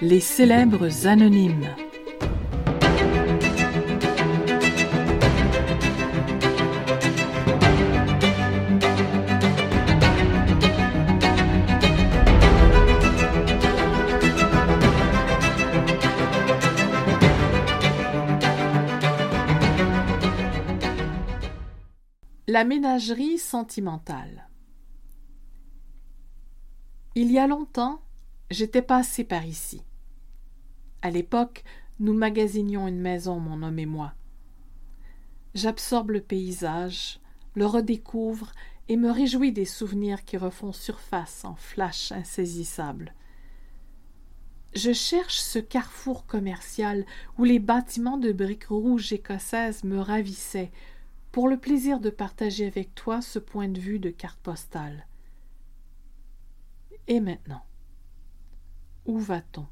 Les célèbres anonymes. La ménagerie sentimentale. Il y a longtemps, j'étais passé par ici. À l'époque, nous magasinions une maison, mon homme et moi. J'absorbe le paysage, le redécouvre et me réjouis des souvenirs qui refont surface en flash insaisissables. Je cherche ce carrefour commercial où les bâtiments de briques rouges écossaises me ravissaient, pour le plaisir de partager avec toi ce point de vue de carte postale. Et maintenant, où va-t-on?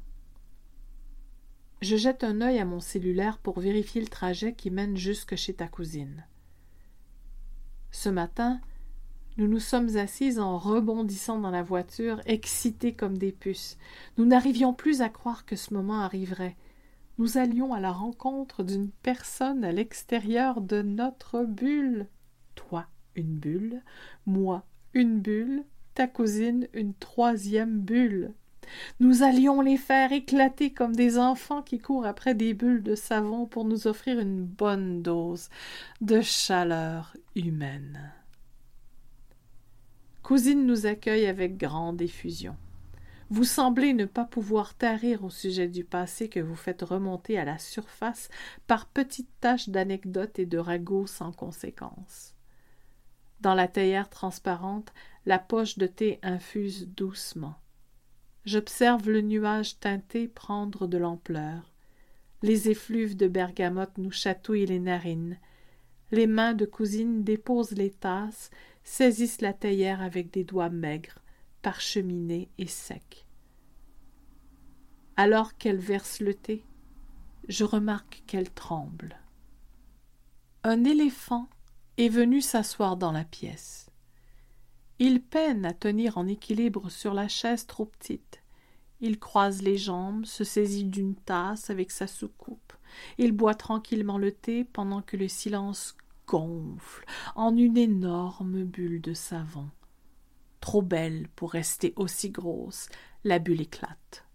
Je jette un œil à mon cellulaire pour vérifier le trajet qui mène jusque chez ta cousine. Ce matin, nous nous sommes assises en rebondissant dans la voiture, excités comme des puces. Nous n'arrivions plus à croire que ce moment arriverait nous allions à la rencontre d'une personne à l'extérieur de notre bulle. Toi, une bulle, moi, une bulle, cousine, une troisième bulle. Nous allions les faire éclater comme des enfants qui courent après des bulles de savon pour nous offrir une bonne dose de chaleur humaine. Cousine nous accueille avec grande effusion. Vous semblez ne pas pouvoir tarir au sujet du passé que vous faites remonter à la surface par petites taches d'anecdotes et de ragots sans conséquence. Dans la théière transparente, la poche de thé infuse doucement. J'observe le nuage teinté prendre de l'ampleur. Les effluves de bergamote nous chatouillent les narines. Les mains de cousine déposent les tasses, saisissent la théière avec des doigts maigres parcheminé et sec. Alors qu'elle verse le thé, je remarque qu'elle tremble. Un éléphant est venu s'asseoir dans la pièce. Il peine à tenir en équilibre sur la chaise trop petite. Il croise les jambes, se saisit d'une tasse avec sa soucoupe. Il boit tranquillement le thé pendant que le silence gonfle en une énorme bulle de savon. Trop belle pour rester aussi grosse, la bulle éclate.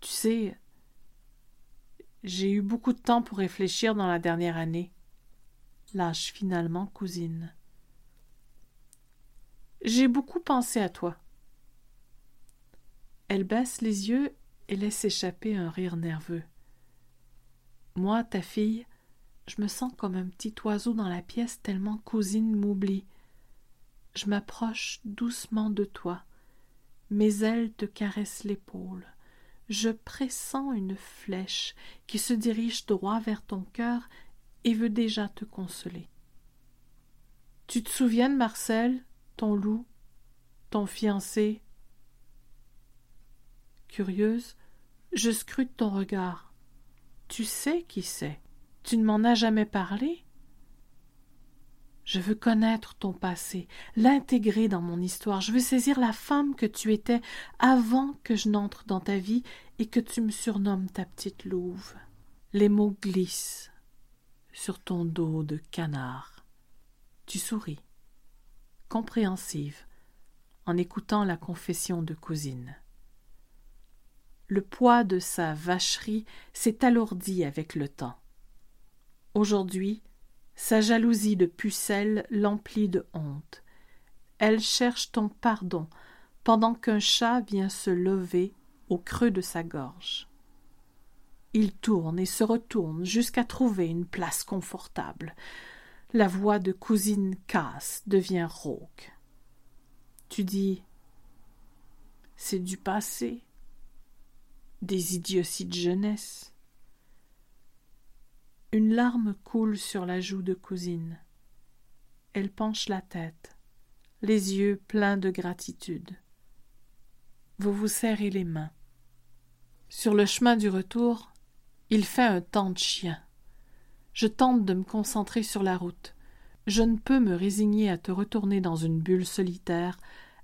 Tu sais, j'ai eu beaucoup de temps pour réfléchir dans la dernière année. Lâche finalement, cousine. J'ai beaucoup pensé à toi. Elle baisse les yeux et laisse échapper un rire nerveux. Moi, ta fille, je me sens comme un petit oiseau dans la pièce tellement cousine m'oublie je m'approche doucement de toi. Mes ailes te caressent l'épaule. Je pressens une flèche qui se dirige droit vers ton cœur et veut déjà te consoler. Tu te souviens Marcel, ton loup, ton fiancé Curieuse, je scrute ton regard. Tu sais qui c'est. Tu ne m'en as jamais parlé je veux connaître ton passé, l'intégrer dans mon histoire. Je veux saisir la femme que tu étais avant que je n'entre dans ta vie et que tu me surnommes ta petite louve. Les mots glissent sur ton dos de canard. Tu souris, compréhensive, en écoutant la confession de cousine. Le poids de sa vacherie s'est alourdi avec le temps. Aujourd'hui, sa jalousie de pucelle l'emplit de honte. Elle cherche ton pardon pendant qu'un chat vient se lever au creux de sa gorge. Il tourne et se retourne jusqu'à trouver une place confortable. La voix de cousine casse, devient rauque. Tu dis C'est du passé, des idioties de jeunesse. Une larme coule sur la joue de cousine. Elle penche la tête, les yeux pleins de gratitude. Vous vous serrez les mains. Sur le chemin du retour, il fait un temps de chien. Je tente de me concentrer sur la route. Je ne peux me résigner à te retourner dans une bulle solitaire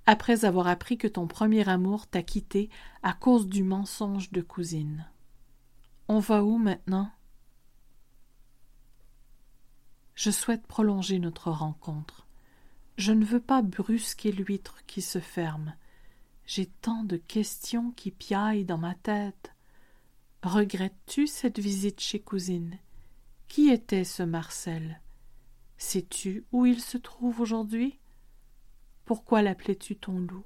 après avoir appris que ton premier amour t'a quitté à cause du mensonge de cousine. On va où maintenant? Je souhaite prolonger notre rencontre. Je ne veux pas brusquer l'huître qui se ferme. J'ai tant de questions qui piaillent dans ma tête. Regrettes-tu cette visite chez cousine? Qui était ce Marcel? Sais-tu où il se trouve aujourd'hui? Pourquoi l'appelais-tu ton loup?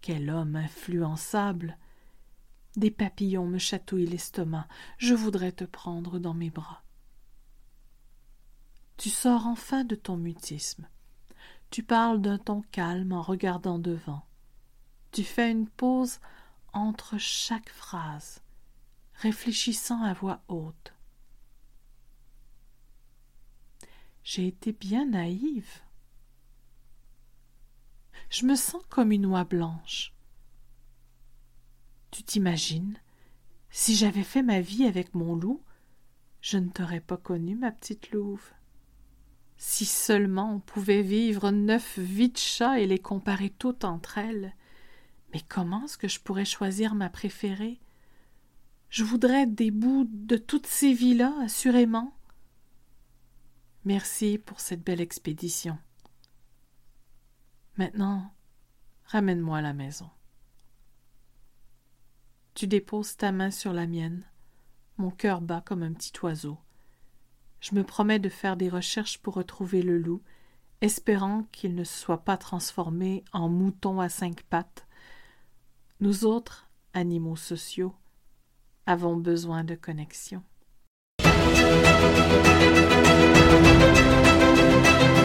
Quel homme influençable Des papillons me chatouillent l'estomac. Je voudrais te prendre dans mes bras. Tu sors enfin de ton mutisme. Tu parles d'un ton calme en regardant devant. Tu fais une pause entre chaque phrase, réfléchissant à voix haute. J'ai été bien naïve. Je me sens comme une oie blanche. Tu t'imagines, si j'avais fait ma vie avec mon loup, je ne t'aurais pas connue, ma petite louve. Si seulement on pouvait vivre neuf vies de chats et les comparer toutes entre elles. Mais comment est-ce que je pourrais choisir ma préférée? Je voudrais des bouts de toutes ces vies-là, assurément. Merci pour cette belle expédition. Maintenant, ramène-moi à la maison. Tu déposes ta main sur la mienne. Mon cœur bat comme un petit oiseau. Je me promets de faire des recherches pour retrouver le loup, espérant qu'il ne soit pas transformé en mouton à cinq pattes nous autres, animaux sociaux, avons besoin de connexion. Thank you.